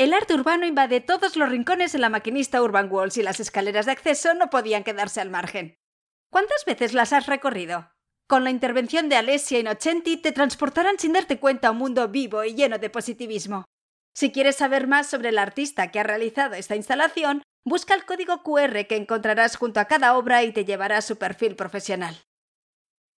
El arte urbano invade todos los rincones en la maquinista Urban Walls y las escaleras de acceso no podían quedarse al margen. ¿Cuántas veces las has recorrido? Con la intervención de Alessia Innocenti te transportarán sin darte cuenta a un mundo vivo y lleno de positivismo. Si quieres saber más sobre el artista que ha realizado esta instalación, busca el código QR que encontrarás junto a cada obra y te llevará a su perfil profesional.